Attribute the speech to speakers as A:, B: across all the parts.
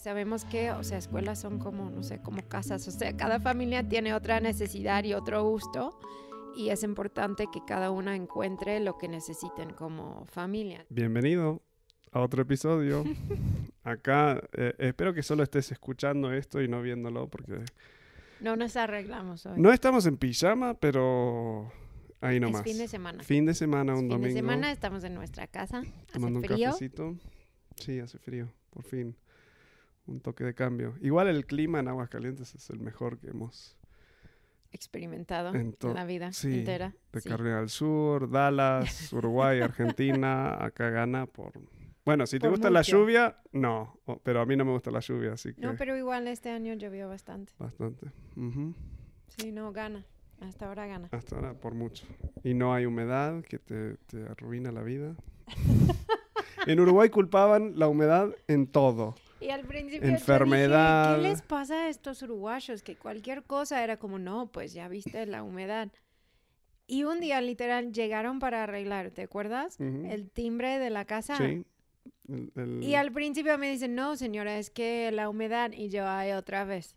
A: sabemos que, o sea, escuelas son como, no sé, como casas, o sea, cada familia tiene otra necesidad y otro gusto y es importante que cada una encuentre lo que necesiten como familia.
B: Bienvenido a otro episodio. Acá eh, espero que solo estés escuchando esto y no viéndolo porque...
A: No nos arreglamos hoy.
B: No estamos en pijama, pero ahí nomás.
A: Es fin de semana.
B: Fin de semana, un
A: fin
B: domingo.
A: de semana estamos en nuestra casa.
B: tomando
A: Hace
B: un
A: frío.
B: cafecito. Sí, hace frío, por fin. Un toque de cambio. Igual el clima en Aguascalientes es el mejor que hemos
A: experimentado
B: En
A: en, la vida
B: sí,
A: entera.
B: de
A: Sí.
B: Carolina del Sur, Dallas, Uruguay, Argentina. Acá gana por... Bueno, si te gusta la lluvia, no. O- Pero a mí no me gusta la lluvia, así que
A: No, pero igual este año llovió bastante.
B: bastante.
A: Sí, no, gana. Hasta ahora gana.
B: Hasta ahora, por mucho. Y no hay humedad que te, te arruina la vida. en Uruguay culpaban la humedad en todo.
A: Y al principio yo dije,
B: Enfermedad.
A: ¿qué les pasa a estos uruguayos? Que cualquier cosa era como, no, pues ya viste la humedad. Y un día literal llegaron para arreglar, ¿te acuerdas?
B: Ujú.
A: El timbre de la casa.
B: Sí. El- el-
A: Y al principio me dicen, no, señora, es que la humedad. Y yo, ay, otra vez.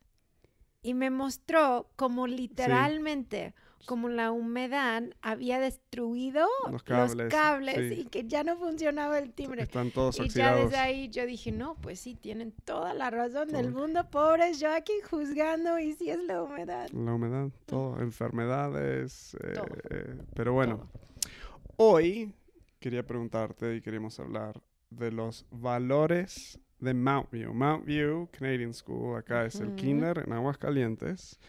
A: Y me mostró como literalmente, como la humedad había destruido
B: Los
A: los
B: cables,
A: cables,
B: sí.
A: y que ya no funcionaba el timbre.
B: Están todos
A: Y ya desde ahí yo dije, no, pues sí, tienen toda la razón del
B: Todo.
A: mundo, pobres, yo aquí juzgando y sí es la humedad.
B: La humedad, todo. Enfermedades. eh,
A: Todo.
B: eh, pero bueno,
A: Todo.
B: hoy quería preguntarte y queríamos hablar de los valores de Mount View. Mount View Canadian School, acá es el
A: Ujú.
B: Kinder en Aguascalientes.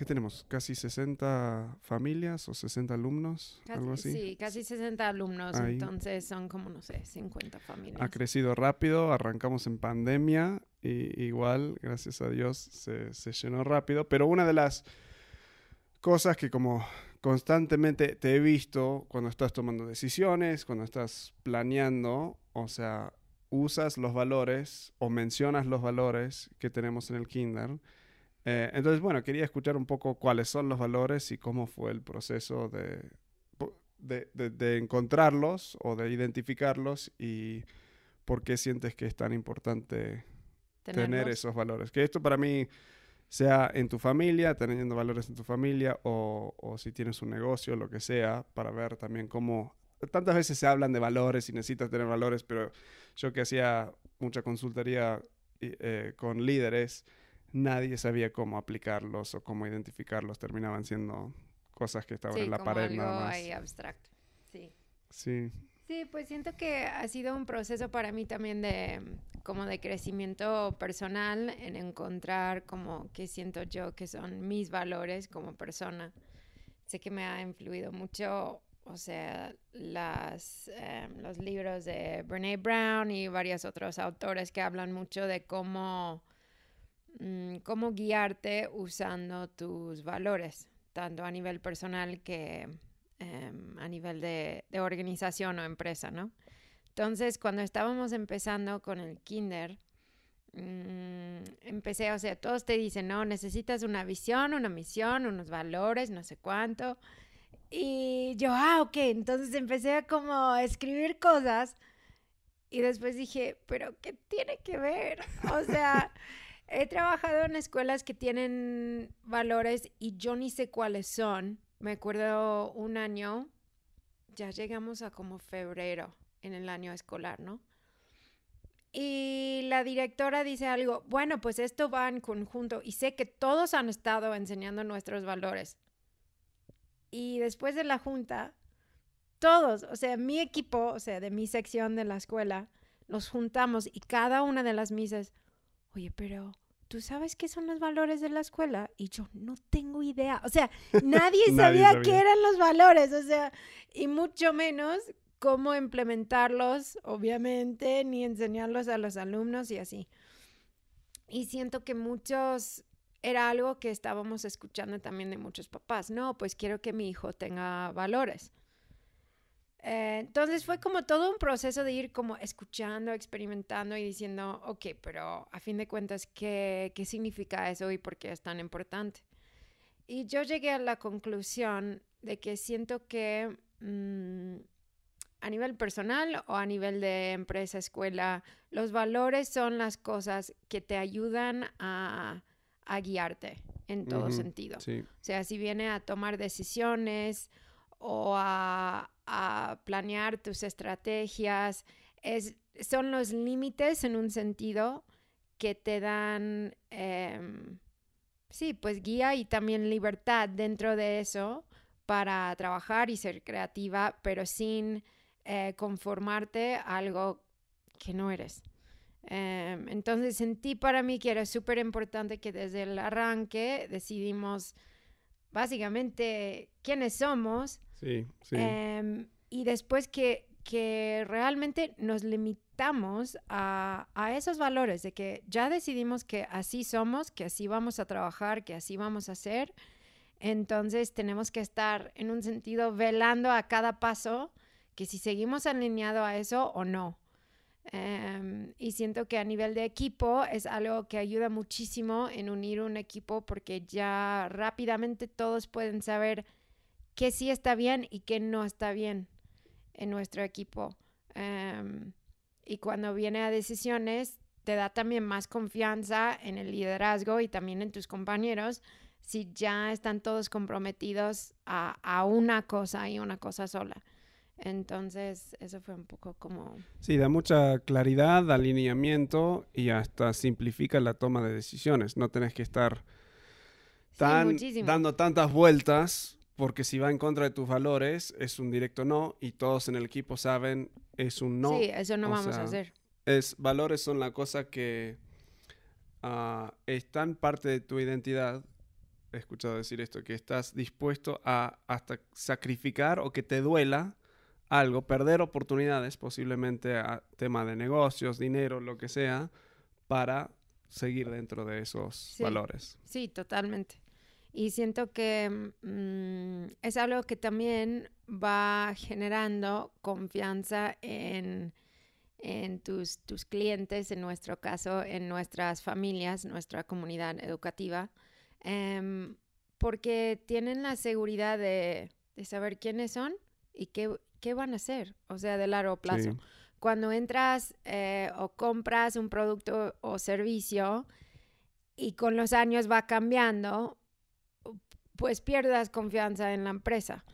B: ¿Qué tenemos? ¿Casi 60 familias o 60 alumnos? algo
A: Casi,
B: así.
A: sí, casi 60 alumnos,
B: Ahí.
A: entonces son como, no sé, 50 familias.
B: Ha crecido rápido, arrancamos en pandemia y igual, gracias a Dios, se, se llenó rápido. Pero una de las cosas que como constantemente te he visto cuando estás tomando decisiones, cuando estás planeando, o sea, usas los valores o mencionas los valores que tenemos en el kinder. Eh, entonces, bueno, quería escuchar un poco cuáles son los valores y cómo fue el proceso de, de, de- de encontrarlos o de identificarlos y por qué sientes que es tan importante tener
A: Tenerlos.
B: esos valores. Que esto para mí sea en tu familia, teniendo valores en tu familia o, o si tienes un negocio, lo que sea, para ver también cómo... Tantas veces se hablan de valores y necesitas tener valores, pero yo que hacía mucha consultoría eh, con líderes, nadie sabía cómo aplicarlos o cómo identificarlos. Terminaban siendo cosas que estaban
A: Sí,
B: en la
A: como
B: pared
A: algo
B: nada más.
A: ahí abstracto. Sí.
B: Sí,
A: Sí, pues siento que ha sido un proceso para mí también de como de crecimiento personal en encontrar como qué siento yo que son mis valores como persona. Sé que me ha influido mucho, o sea, las, em, los libros de Brene Brown y varios otros autores que hablan mucho de cómo, mm, cómo guiarte usando tus valores, tanto a nivel personal que em, a nivel de, de organización o empresa, ¿no? Entonces, cuando estábamos empezando con el kinder, mm, empecé, o sea, todos te dicen, no, necesitas una visión, una misión, unos valores, no sé cuánto. Y yo, ah, ok, entonces empecé a como escribir cosas y después dije, pero ¿qué tiene que ver? O sea, he trabajado en escuelas que tienen valores y yo ni sé cuáles son. Me acuerdo un año, ya llegamos a como febrero en el año escolar, ¿no? Y la directora dice algo, bueno, pues esto va en conjunto y sé que todos han estado enseñando nuestros valores. Y después de la junta, todos, o sea, mi equipo, o sea, de mi sección de la escuela, nos juntamos y cada una de las misas, oye, pero ¿tú sabes qué son los valores de la escuela? Y yo no tengo idea. O sea, nadie,
B: Nadie
A: sabía,
B: sabía.
A: qué eran los valores, o sea, y mucho menos cómo implementarlos, obviamente, ni enseñarlos a los alumnos y así. Y siento que muchos, era algo que estábamos escuchando también de muchos papás. No, pues quiero que mi hijo tenga valores. Eh, entonces fue como todo un proceso de ir como escuchando, experimentando y diciendo, ok, pero a fin de cuentas, ¿qué, qué significa eso y por qué es tan importante? Y yo llegué a la conclusión de que siento que mm, a nivel personal o a nivel de empresa, escuela, los valores son las cosas que te ayudan a, guiarte en todo sentido. O sea, si viene a tomar decisiones o a, planear tus estrategias, es, son los límites en un sentido que te dan, em, sí, pues guía y también libertad dentro de eso para trabajar y ser creativa, pero sin eh, conformarte a algo que no eres. Em, entonces sentí para mí que era súper importante que desde el arranque decidimos básicamente quiénes somos. Em, y después que, que realmente nos limitamos a, a, esos valores, de que ya decidimos que así somos, que así vamos a trabajar, que así vamos a hacer. Entonces tenemos que estar en un sentido velando a cada paso que si seguimos alineado a eso o no. Em, y siento que a nivel de equipo es algo que ayuda muchísimo en unir un equipo porque ya rápidamente todos pueden saber qué sí está bien y qué no está bien en nuestro equipo. Em, y cuando viene a decisiones, te da también más confianza en el liderazgo y también en tus compañeros si ya están todos comprometidos a, a una cosa y una cosa sola. Entonces, eso fue un poco como...
B: Sí, da mucha claridad, alineamiento y hasta simplifica la toma de decisiones. No tenés que estar tan, dando tantas vueltas porque si va en contra de tus valores es un directo no y todos en el equipo saben es un no.
A: Sí, eso no vamos a hacer.
B: Es, valores son la cosa que uh, están parte de tu identidad. He escuchado decir esto, que estás dispuesto a hasta sacrificar o que te duela algo, perder oportunidades, posiblemente a tema de negocios, dinero, lo que sea, para seguir dentro de esos valores.
A: Sí, totalmente. Y siento que mm, es algo que también va generando confianza en, en tus, tus, clientes, en nuestro caso, en nuestras familias, nuestra comunidad educativa, em, porque tienen la seguridad de, de saber quiénes son y qué, ¿qué van a hacer? O sea, de largo plazo. Cuando entras eh, o compras un producto o servicio y con los años va cambiando, pues pierdas confianza en la empresa.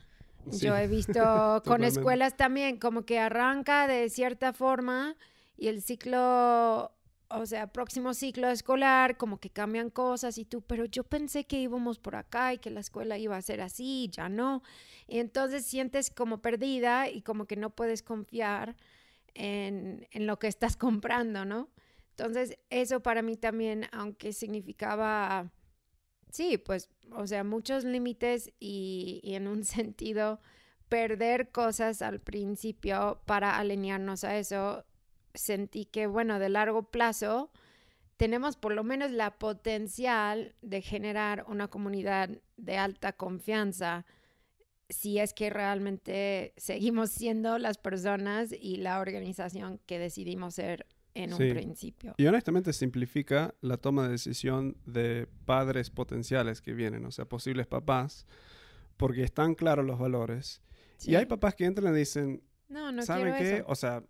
A: Yo he visto con escuelas también como que arranca de cierta forma y el ciclo o sea, próximo ciclo escolar, como que cambian cosas y tú, pero yo pensé que íbamos por acá y que la escuela iba a ser así, ya no. Y entonces sientes como perdida y como que no puedes confiar en, en lo que estás comprando, ¿no? Entonces, eso para mí también, aunque significaba, sí, pues, o sea, muchos límites y, y en un sentido perder cosas al principio para alinearnos a eso, sentí que, bueno, de largo plazo tenemos por lo menos la potencial de generar una comunidad de alta confianza si es que realmente seguimos siendo las personas y la organización que decidimos ser en un principio.
B: Y honestamente simplifica la toma de decisión de padres potenciales que vienen, o sea, posibles papás, porque están claros los valores. Y hay papás que entran y dicen,
A: no, no
B: ¿saben qué? O sea,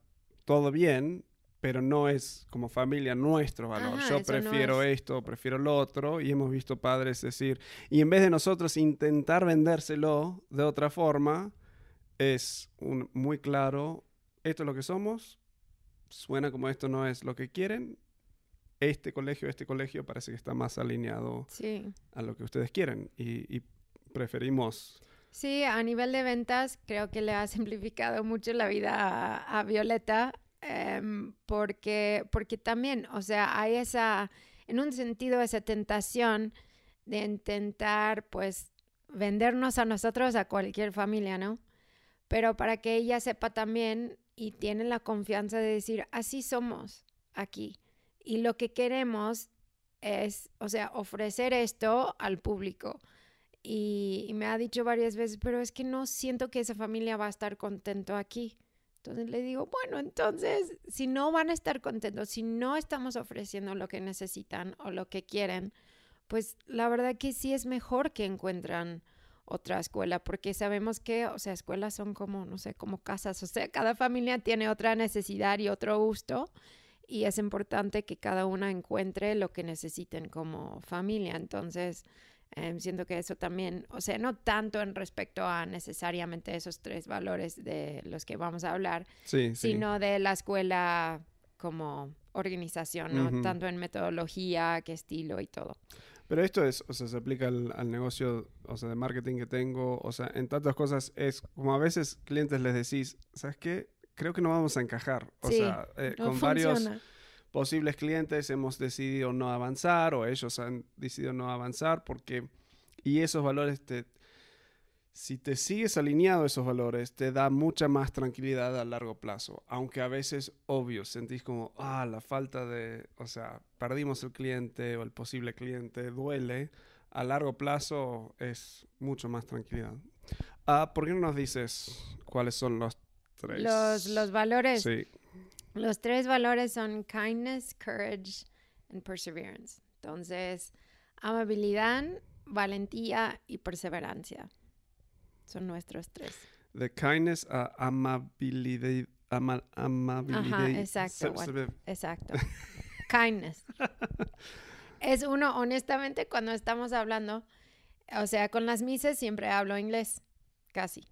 B: todo bien, pero no es como familia nuestro valor. Yo prefiero esto, prefiero lo otro, y hemos visto padres decir, y en vez de nosotros intentar vendérselo de otra forma, es un, muy claro, esto es lo que somos, suena como esto no es lo que quieren, este colegio, este colegio parece que está más alineado a lo que ustedes quieren, y, preferimos...
A: Sí, a nivel de ventas creo que le ha simplificado mucho la vida a Violeta Em, porque, porque también, o sea, hay esa, en un sentido, esa tentación de intentar, pues, vendernos a nosotros, a cualquier familia, ¿no? Pero para que ella sepa también y tiene la confianza de decir, así somos aquí. Y lo que queremos es, o sea, ofrecer esto al público. Y, y, me ha dicho varias veces, pero es que no siento que esa familia va a estar contento aquí. Entonces le digo, bueno, entonces, si no van a estar contentos, si no estamos ofreciendo lo que necesitan o lo que quieren, pues la verdad que sí es mejor que encuentran otra escuela, porque sabemos que, o sea, escuelas son como, no sé, como casas, o sea, cada familia tiene otra necesidad y otro gusto y es importante que cada una encuentre lo que necesiten como familia. Entonces, em, siento que eso también, o sea, no tanto en respecto a necesariamente esos tres valores de los que vamos a hablar, sino de la escuela como organización, ¿no? Tanto en metodología que estilo y todo.
B: Pero esto es, o sea, se aplica al, negocio, o sea, de marketing que tengo, o sea, en tantas cosas es como a veces clientes les decís, ¿sabes qué? Creo que no vamos a encajar. O sea, eh, con varios posibles clientes hemos decidido no avanzar o ellos han decidido no avanzar porque, y esos valores te, si te sigues alineado a esos valores, te da mucha más tranquilidad a largo plazo. Aunque a veces, obvio, sentís como, ah, la falta de, o sea, perdimos el cliente o el posible cliente, duele. A largo plazo es mucho más tranquilidad. Ah, ¿Por qué no nos dices cuáles son los tres?
A: Los, los valores. Sí. Los tres valores son kindness, courage and perseverance. Entonces, amabilidad, valentía y perseverancia. Son nuestros tres.
B: The kindness, uh, amabilidad. amabilidad.
A: Ajá, exacto. exacto. kindness. es uno, honestamente, cuando estamos hablando, o sea, con las mises siempre hablo inglés, casi.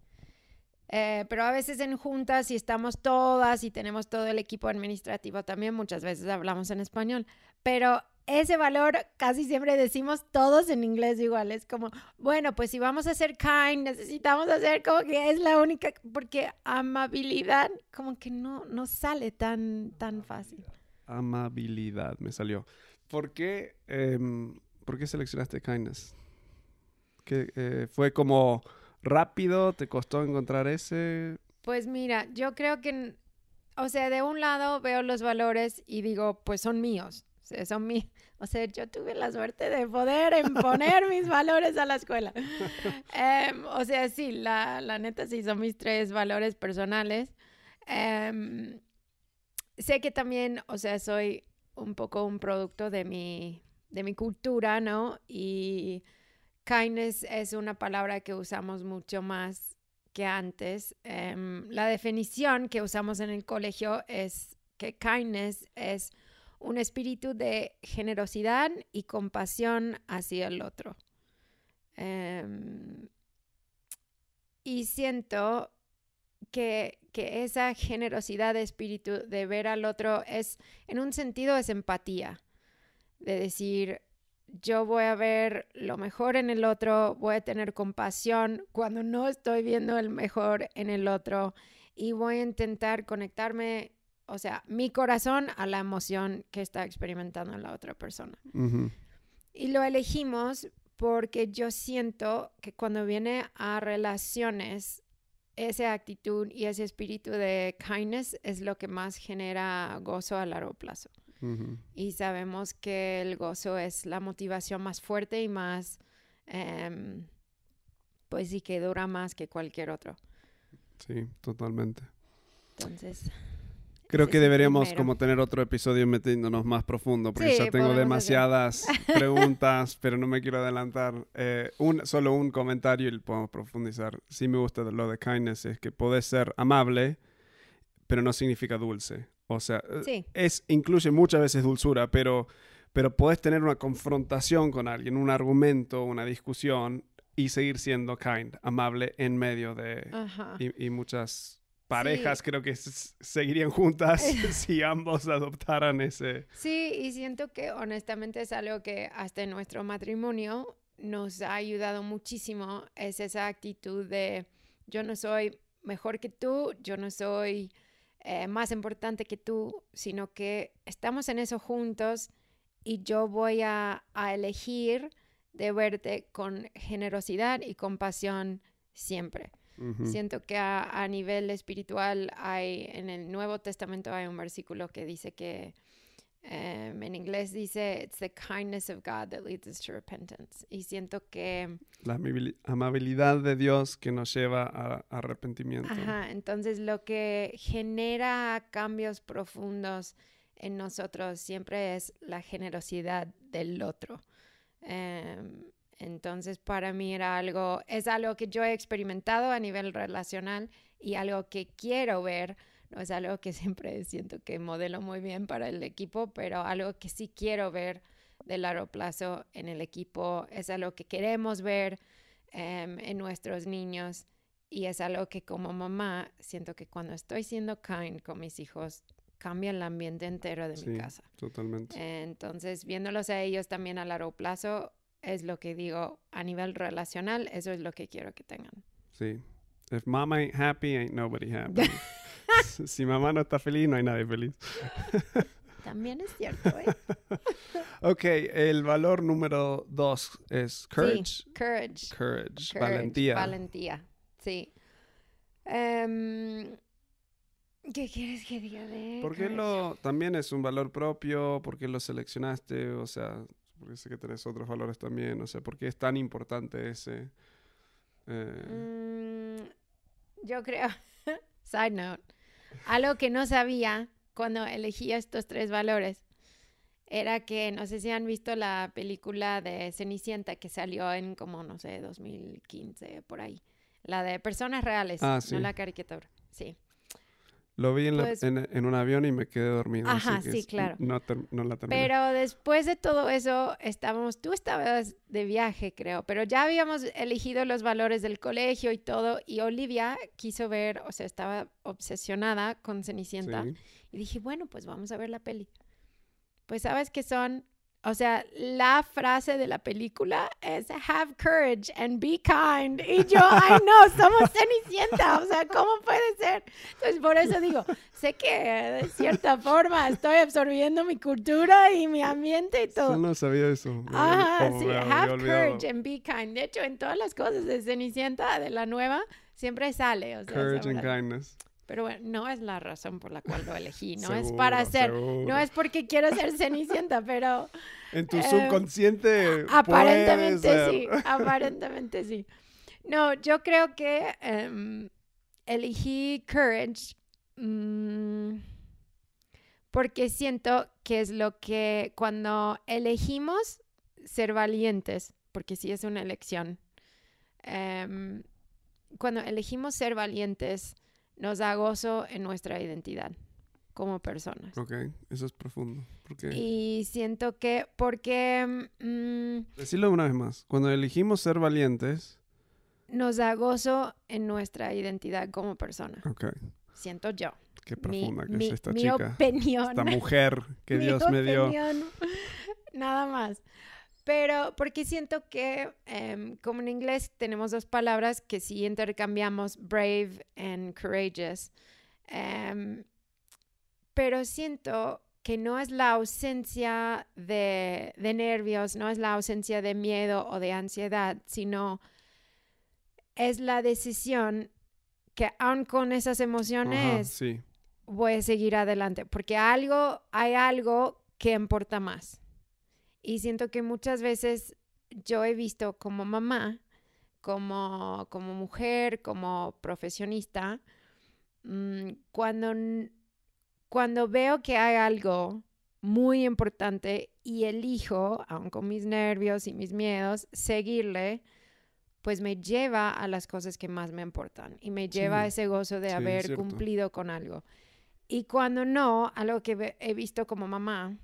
A: Eh, pero a veces en juntas, si estamos todas y tenemos todo el equipo administrativo también, muchas veces hablamos en español. Pero ese valor casi siempre decimos todos en inglés igual. Es como, bueno, pues si vamos a ser kind, necesitamos hacer como que es la única, porque amabilidad como que no, no sale tan, tan fácil.
B: Amabilidad, me salió. ¿Por qué, em, ¿por qué seleccionaste kindness? ¿Que, eh, ¿Fue como rápido? ¿Te costó encontrar ese?
A: Pues mira, yo creo que, o sea, de un lado veo los valores y digo, pues son míos son mi, o sea, yo tuve la suerte de poder imponer mis valores a la escuela. Em, o sea, sí, la, la, neta sí son mis tres valores personales. Em, sé que también, o sea, soy un poco un producto de mi, de mi cultura, ¿no? Y kindness es una palabra que usamos mucho más que antes. Em, la definición que usamos en el colegio es que kindness es un espíritu de generosidad y compasión hacia el otro. Em, y siento que, que, esa generosidad de espíritu de ver al otro es, en un sentido, es empatía. De decir, yo voy a ver lo mejor en el otro, voy a tener compasión cuando no estoy viendo el mejor en el otro y voy a intentar conectarme o sea, mi corazón a la emoción que está experimentando la otra persona. Y lo elegimos porque yo siento que cuando viene a relaciones, esa actitud y ese espíritu de kindness es lo que más genera gozo a largo plazo. Y sabemos que el gozo es la motivación más fuerte y más, em, pues sí, que dura más que cualquier otro.
B: Sí, totalmente.
A: Entonces...
B: Creo que deberíamos como tener otro episodio metiéndonos más profundo, porque ya tengo demasiadas preguntas, pero no me quiero adelantar. Eh, un, solo un comentario y podemos profundizar. Sí me gusta lo de kindness, es que puedes ser amable, pero no significa dulce. O sea, es, incluye muchas veces dulzura, pero, pero puedes tener una confrontación con alguien, un argumento, una discusión y seguir siendo kind, amable en medio de... y muchas parejas creo que seguirían juntas si ambos adoptaran ese.
A: Sí, y siento que honestamente es algo que hasta en nuestro matrimonio nos ha ayudado muchísimo, es esa actitud de yo no soy mejor que tú, yo no soy eh, más importante que tú, sino que estamos en eso juntos y yo voy a, a elegir de verte con generosidad y compasión siempre. Siento que a, nivel espiritual hay, en el Nuevo Testamento hay un versículo que dice que, em, en inglés dice, it's the kindness of God that leads us to repentance. Y siento que...
B: La amabilidad de Dios que nos lleva a, arrepentimiento.
A: Ajá, entonces lo que genera cambios profundos en nosotros siempre es la generosidad del otro. Em, Entonces, para mí era algo, es algo que yo he experimentado a nivel relacional y algo que quiero ver. No es algo que siempre siento que modelo muy bien para el equipo, pero algo que sí quiero ver de largo plazo en el equipo. Es algo que queremos ver em, en nuestros niños y es algo que como mamá siento que cuando estoy siendo kind con mis hijos, cambia el ambiente entero de mi casa.
B: Totalmente.
A: Entonces, viéndolos a ellos también a largo plazo, es lo que digo a nivel relacional, eso es lo que quiero que tengan.
B: Sí. If mama ain't happy, ain't nobody happy. si mamá no está feliz, no hay nadie feliz.
A: También es cierto, ¿eh?
B: ok, el valor número dos es courage.
A: Sí, courage.
B: Courage, valentía.
A: Valentía, sí. Em, ¿Qué quieres que diga de
B: ¿Por qué lo, también es un valor propio? ¿Por qué lo seleccionaste? O sea, porque sé que tenés otros valores también. O sea, ¿por qué es tan importante ese?
A: Eh? Mm, yo creo, side note, algo que no sabía cuando elegí estos tres valores era que, no sé si han visto la película de Cenicienta que salió en como, no sé, 2015, por ahí. La de personas reales,
B: ah,
A: no la caricatura. Sí.
B: Lo vi pues en, un avión y me quedé dormido.
A: Ajá, sí, claro.
B: No, la terminé.
A: Pero después de todo eso, estábamos, tú estabas de viaje, creo, pero ya habíamos elegido los valores del colegio y todo, y Olivia quiso ver, o sea, estaba obsesionada con Cenicienta, y dije, bueno, pues vamos a ver la peli. Pues sabes que son o sea, la frase de la película es have courage and be kind. Y yo, ay no, somos Cenicienta. O sea, ¿cómo puede ser? Entonces, por eso digo, sé que de cierta forma estoy absorbiendo mi cultura y mi ambiente y todo.
B: Yo no sabía eso.
A: Ajá, sí, have courage and be kind. De hecho, en todas las cosas de Cenicienta, de la nueva, siempre sale. O sea,
B: courage and kindness.
A: Pero bueno, no es la razón por la cual lo elegí, no es para ser, no es porque quiero ser Cenicienta, pero...
B: En tu subconsciente...
A: Aparentemente sí, aparentemente sí. No, yo creo que em, elegí Courage mm, porque siento que es lo que cuando elegimos ser valientes, porque sí es una elección, em, cuando elegimos ser valientes, nos da gozo en nuestra identidad como personas.
B: Ok, eso es profundo.
A: Y siento que, porque... Mm,
B: Decirlo una vez más, cuando elegimos ser valientes...
A: Nos da gozo en nuestra identidad como persona.
B: Ok.
A: Siento yo.
B: Qué profunda que es esta
A: mi
B: chica.
A: opinión.
B: Esta mujer que Dios me dio.
A: Nada más. Pero porque siento que, em, como en inglés tenemos dos palabras que si intercambiamos, brave and courageous, em, pero siento que no es la ausencia de, nervios, no es la ausencia de miedo o de ansiedad, sino es la decisión que aun con esas emociones voy a seguir adelante, porque algo, hay algo que importa más. Y siento que muchas veces yo he visto como mamá, como, como mujer, como profesionista, mm, cuando, cuando veo que hay algo muy importante y elijo, aun con mis nervios y mis miedos, seguirle, pues me lleva a las cosas que más me importan y me lleva a ese gozo de haber cumplido con algo. Y cuando no, algo que he visto como mamá,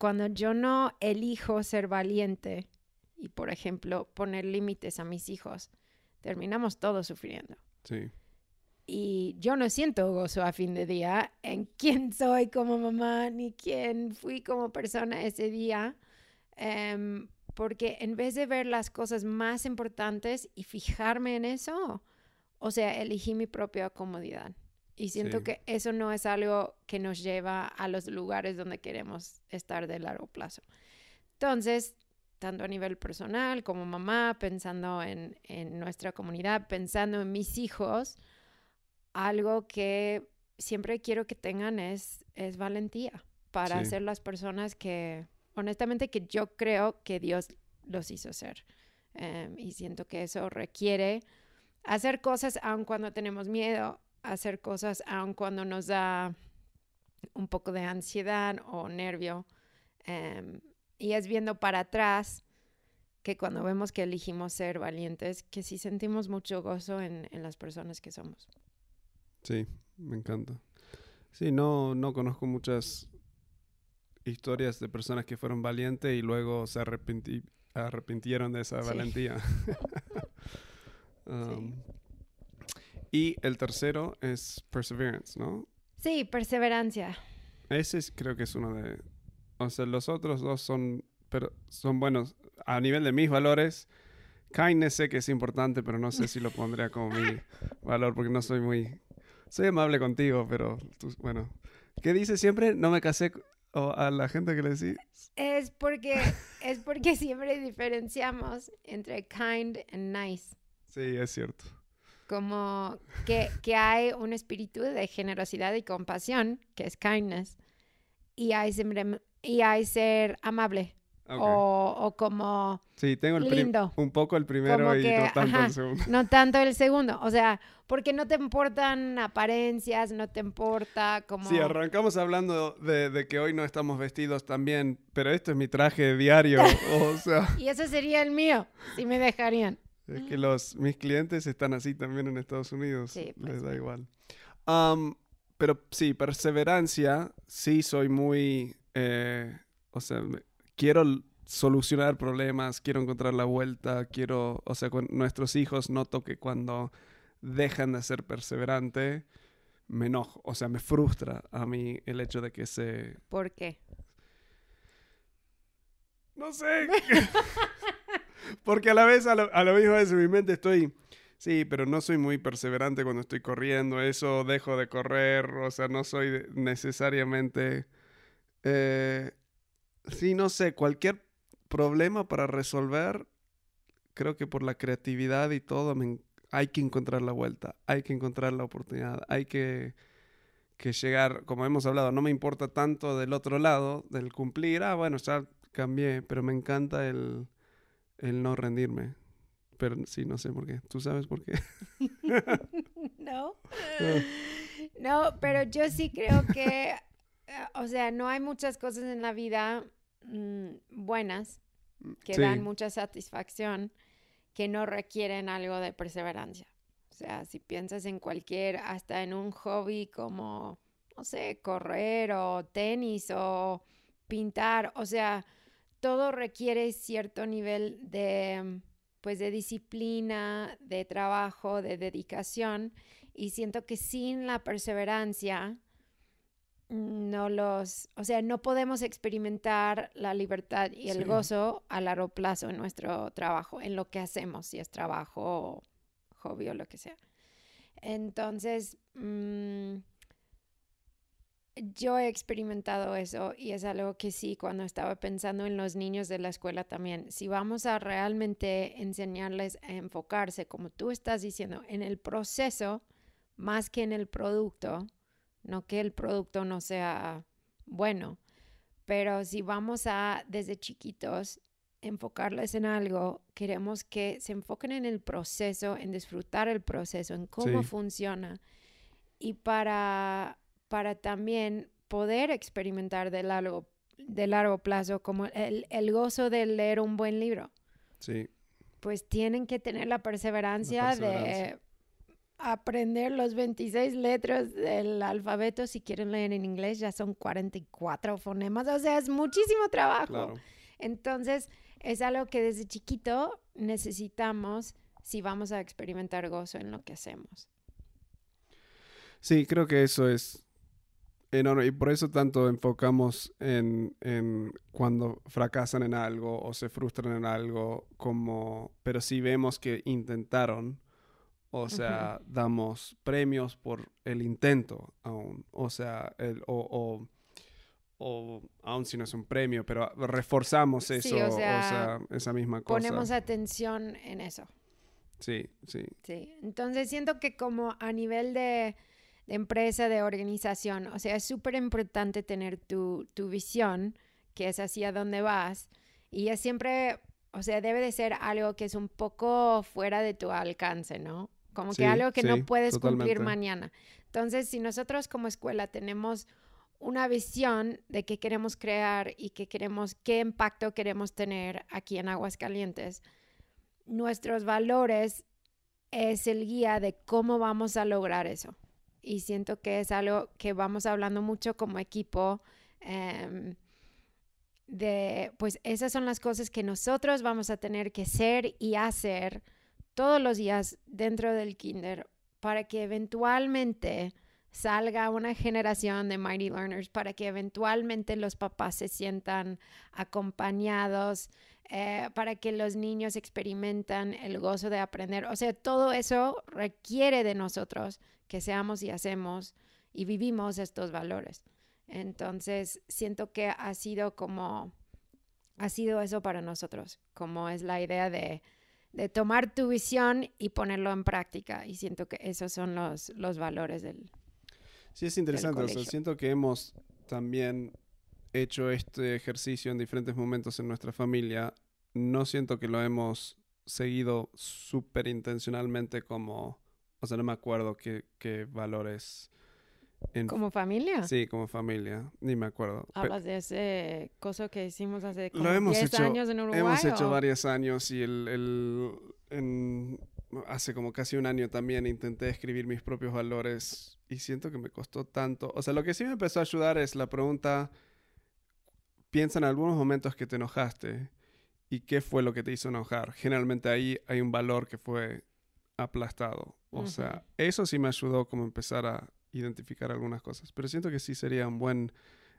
A: cuando yo no elijo ser valiente y, por ejemplo, poner límites a mis hijos, terminamos todos sufriendo.
B: Sí.
A: Y yo no siento gozo a fin de día en quién soy como mamá ni quién fui como persona ese día, em, porque en vez de ver las cosas más importantes y fijarme en eso, o sea, elegí mi propia comodidad. Y siento que eso no es algo que nos lleva a los lugares donde queremos estar de largo plazo. Entonces, tanto a nivel personal como mamá, pensando en, nuestra comunidad, pensando en mis hijos, algo que siempre quiero que tengan es, es valentía para ser las personas que, honestamente, que yo creo que Dios los hizo ser. Em, y siento que eso requiere hacer cosas aun cuando tenemos miedo, hacer cosas aun cuando nos da un poco de ansiedad o nervio. Em, y es viendo para atrás que cuando vemos que elegimos ser valientes, que sí sentimos mucho gozo en, en las personas que somos.
B: Sí, me encanta. Sí, no, no conozco muchas historias de personas que fueron valientes y luego se arrepinti- arrepintieron de esa
A: Sí.
B: valentía. Um, Y el tercero es perseverance, ¿no?
A: Sí, perseverancia.
B: Ese es- creo que es uno de... O sea, los otros dos son, pero son buenos. A nivel de mis valores, kindness sé que es importante, pero no sé si lo pondría como mi valor porque no soy muy... Soy amable contigo, pero tú- bueno. ¿Qué dice siempre? No me casé o a la gente que le decís.
A: Es porque, es porque siempre diferenciamos entre kind and nice.
B: Sí, es cierto.
A: Como que, que hay un espíritu de generosidad y compasión, que es kindness, y hay, y hay ser amable.
B: Ok.
A: O, o como
B: sí, tengo el
A: lindo.
B: un poco el primero y no tanto
A: ajá.
B: el segundo.
A: no tanto el segundo. O sea, porque no te importan apariencias, no te importa como...
B: Sí, arrancamos hablando de, de que hoy no estamos vestidos tan bien, pero esto es mi traje diario. o sea,
A: Y eso sería el mío, si me dejarían.
B: Es que los, mis clientes están así también en Estados Unidos.
A: Sí, pues,
B: Les da igual. Pero sí, perseverancia, sí soy muy... eh, o sea, quiero solucionar problemas, quiero encontrar la vuelta, quiero... O sea, con nuestros hijos noto que cuando dejan de ser perseverante, me enojo. O sea, me frustra a mí el hecho de que se...
A: ¿Por qué?
B: No sé. Porque a la vez, a lo, a lo mismo vez en mi mente estoy, sí, pero no soy muy perseverante cuando estoy corriendo, eso dejo de correr, o sea, no soy necesariamente, eh, sí, no sé, cualquier problema para resolver, creo que por la creatividad y todo, me hay que encontrar la vuelta, hay que encontrar la oportunidad, hay que, que llegar, como hemos hablado, no me importa tanto del otro lado, del cumplir, ah, bueno, ya cambié, pero me encanta el, el no rendirme. Pero sí, no sé por qué. ¿Tú sabes por qué?
A: No. No, pero yo sí creo que, eh, o sea, no hay muchas cosas en la vida mm, buenas que
B: Sí.
A: dan mucha satisfacción que no requieren algo de perseverancia. O sea, si piensas en cualquier, hasta en un hobby como, no sé, correr o tenis o pintar, o sea, todo requiere cierto nivel de, pues, de disciplina, de trabajo, de dedicación. Y siento que sin la perseverancia, no los, o sea, no podemos experimentar la libertad y el
B: Sí.
A: gozo a largo plazo en nuestro trabajo, en lo que hacemos, si es trabajo hobby o lo que sea. Entonces, mm, yo he experimentado eso y es algo que sí, cuando estaba pensando en los niños de la escuela también, si vamos a realmente enseñarles a enfocarse, como tú estás diciendo, en el proceso más que en el producto, no que el producto no sea bueno, pero si vamos a desde chiquitos enfocarles en algo, queremos que se enfoquen en el proceso, en disfrutar el proceso, en cómo
B: Sí.
A: funciona y para, para también poder experimentar de largo, de largo plazo, como el, el gozo de leer un buen libro
B: Sí,
A: pues tienen que tener la perseverancia,
B: perseverancia.
A: de aprender los 26 letras del alfabeto. Si quieren leer en inglés, ya son 44 fonemas. O sea, es muchísimo trabajo.
B: claro.
A: Entonces, es algo que desde chiquito necesitamos si vamos a experimentar gozo en lo que hacemos.
B: Sí, creo que eso es enorme. Y por eso tanto enfocamos en, en cuando fracasan en algo o se frustran en algo, como, pero si vemos que intentaron, o sea, damos premios por el intento aún. O sea, el, o, o, o aún si no es un premio, pero reforzamos
A: Sí,
B: eso,
A: o
B: o
A: sea,
B: sea, esa misma cosa.
A: Ponemos atención en eso.
B: Sí, sí.
A: Sí, entonces siento que como a nivel de, de empresa, de organización, o sea, es súper importante tener tu, tu visión, que es hacia dónde vas, y es siempre, o sea, debe de ser algo que es un poco fuera de tu alcance, ¿no? Como
B: Sí,
A: que algo que no puedes cumplir mañana. Entonces, si nosotros como escuela tenemos una visión de qué queremos crear y qué queremos, qué impacto queremos tener aquí en Aguascalientes. Nuestros valores es el guía de cómo vamos a lograr eso. Y siento que es algo que vamos hablando mucho como equipo. Em, de, pues esas son las cosas que nosotros vamos a tener que ser y hacer todos los días dentro del kinder para que eventualmente salga una generación de Mighty Learners, para que eventualmente los papás se sientan acompañados, eh, para que los niños experimentan el gozo de aprender. O sea, todo eso requiere de nosotros que seamos y hacemos y vivimos estos valores. Entonces, siento que ha sido como, ha sido eso para nosotros, como es la idea de, de tomar tu visión y ponerlo en práctica. Y siento que esos son los, los valores del...
B: Sí, es interesante. O sea, siento que hemos también hecho este ejercicio en diferentes momentos en nuestra familia, no siento que lo hemos seguido súper intencionalmente como, o sea, no me acuerdo qué, qué valores.
A: ¿Como familia?
B: Sí, como familia, ni me acuerdo.
A: Hablas de ese cosa que hicimos hace como 10 años en Uruguay.
B: Hemos hecho varios años y el, el en, hace como casi un año también intenté escribir mis propios valores y siento que me costó tanto. O sea, lo que sí me empezó a ayudar es la pregunta piensa en algunos momentos que te enojaste y qué fue lo que te hizo enojar. Generalmente ahí hay un valor que fue aplastado. O sea, eso sí me ayudó como empezar a identificar algunas cosas. Pero siento que sí sería un buen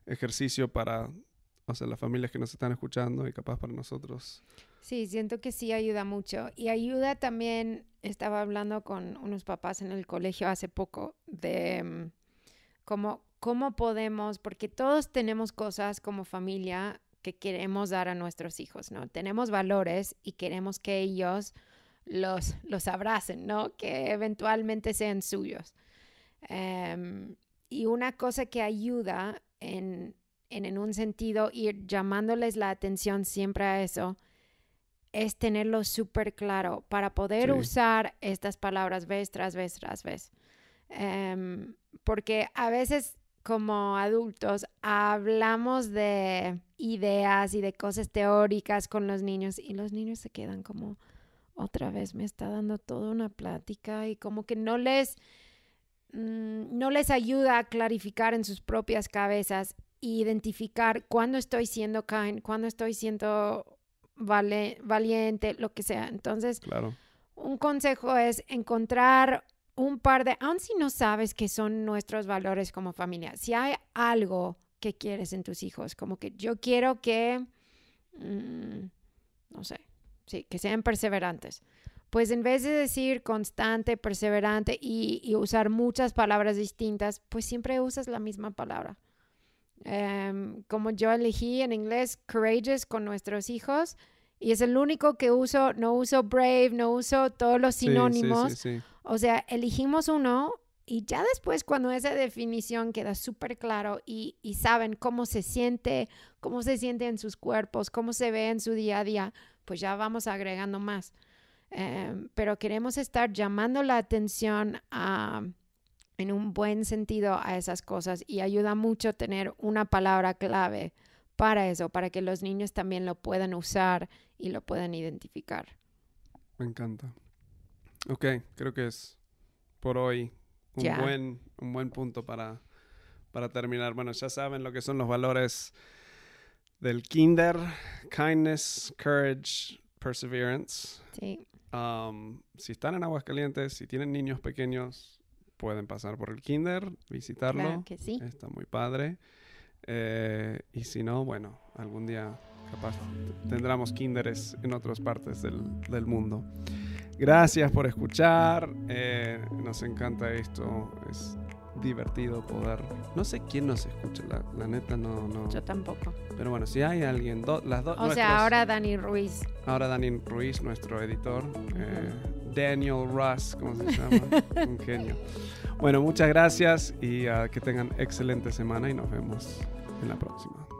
B: ejercicio para, o sea, las familias que nos están escuchando y capaz para nosotros.
A: Sí, siento que sí ayuda mucho. Y ayuda también, estaba hablando con unos papás en el colegio hace poco de mm, cómo cómo podemos, porque todos tenemos cosas como familia que queremos dar a nuestros hijos, ¿no? Tenemos valores y queremos que ellos los, los abracen, ¿no? Que eventualmente sean suyos. Em, y una cosa que ayuda en, en, un sentido, ir llamándoles la atención siempre a eso, es tenerlo súper claro para poder usar estas palabras vez tras vez tras vez. Em, porque a veces como adultos hablamos de ideas y de cosas teóricas con los niños y los niños se quedan como otra vez me está dando toda una plática y como que no les mm, no les ayuda a clarificar en sus propias cabezas e identificar cuándo estoy siendo kind, cuándo estoy siendo valiente, lo que sea. Entonces,
B: claro.
A: un consejo es encontrar un par de, aun si no sabes qué son nuestros valores como familia, si hay algo que quieres en tus hijos, como que yo quiero que, mm, no sé, sí, que sean perseverantes. Pues en vez de decir constante, perseverante y, usar muchas palabras distintas, pues siempre usas la misma palabra. Em, como yo elegí en inglés courageous con nuestros hijos y es el único que uso, no uso brave, no uso todos los sinónimos. sí, sí, o sea, elegimos uno y ya después cuando esa definición queda súper claro y, saben cómo se siente, cómo se siente en sus cuerpos, cómo se ve en su día a día, pues ya vamos agregando más. Em, pero queremos estar llamando la atención a, en un buen sentido a esas cosas y ayuda mucho tener una palabra clave para eso, para que los niños también lo puedan usar y lo puedan identificar.
B: Me encanta. Ok, creo que es por hoy un, buen, un buen punto para, para terminar. Bueno, ya saben lo que son los valores del kinder, kindness, courage, perseverance.
A: Sí.
B: Um, si están en Aguascalientes, si tienen niños pequeños, pueden pasar por el kinder, visitarlo.
A: Claro que sí.
B: Está muy padre. Eh, y si no, bueno, algún día capaz tendremos kinderes en otras partes del, del mundo. Gracias por escuchar. Eh, nos encanta esto. Es divertido poder. No sé quién nos escucha, la, neta no, no.
A: Yo tampoco.
B: Pero bueno, si hay alguien, las dos.
A: O sea, ahora Dani Ruiz.
B: Ahora Dani Ruiz, nuestro editor. Eh, Daniel Russ, ¿cómo se llama? Un genio. Bueno, muchas gracias y ah, que tengan excelente semana y nos vemos en la próxima.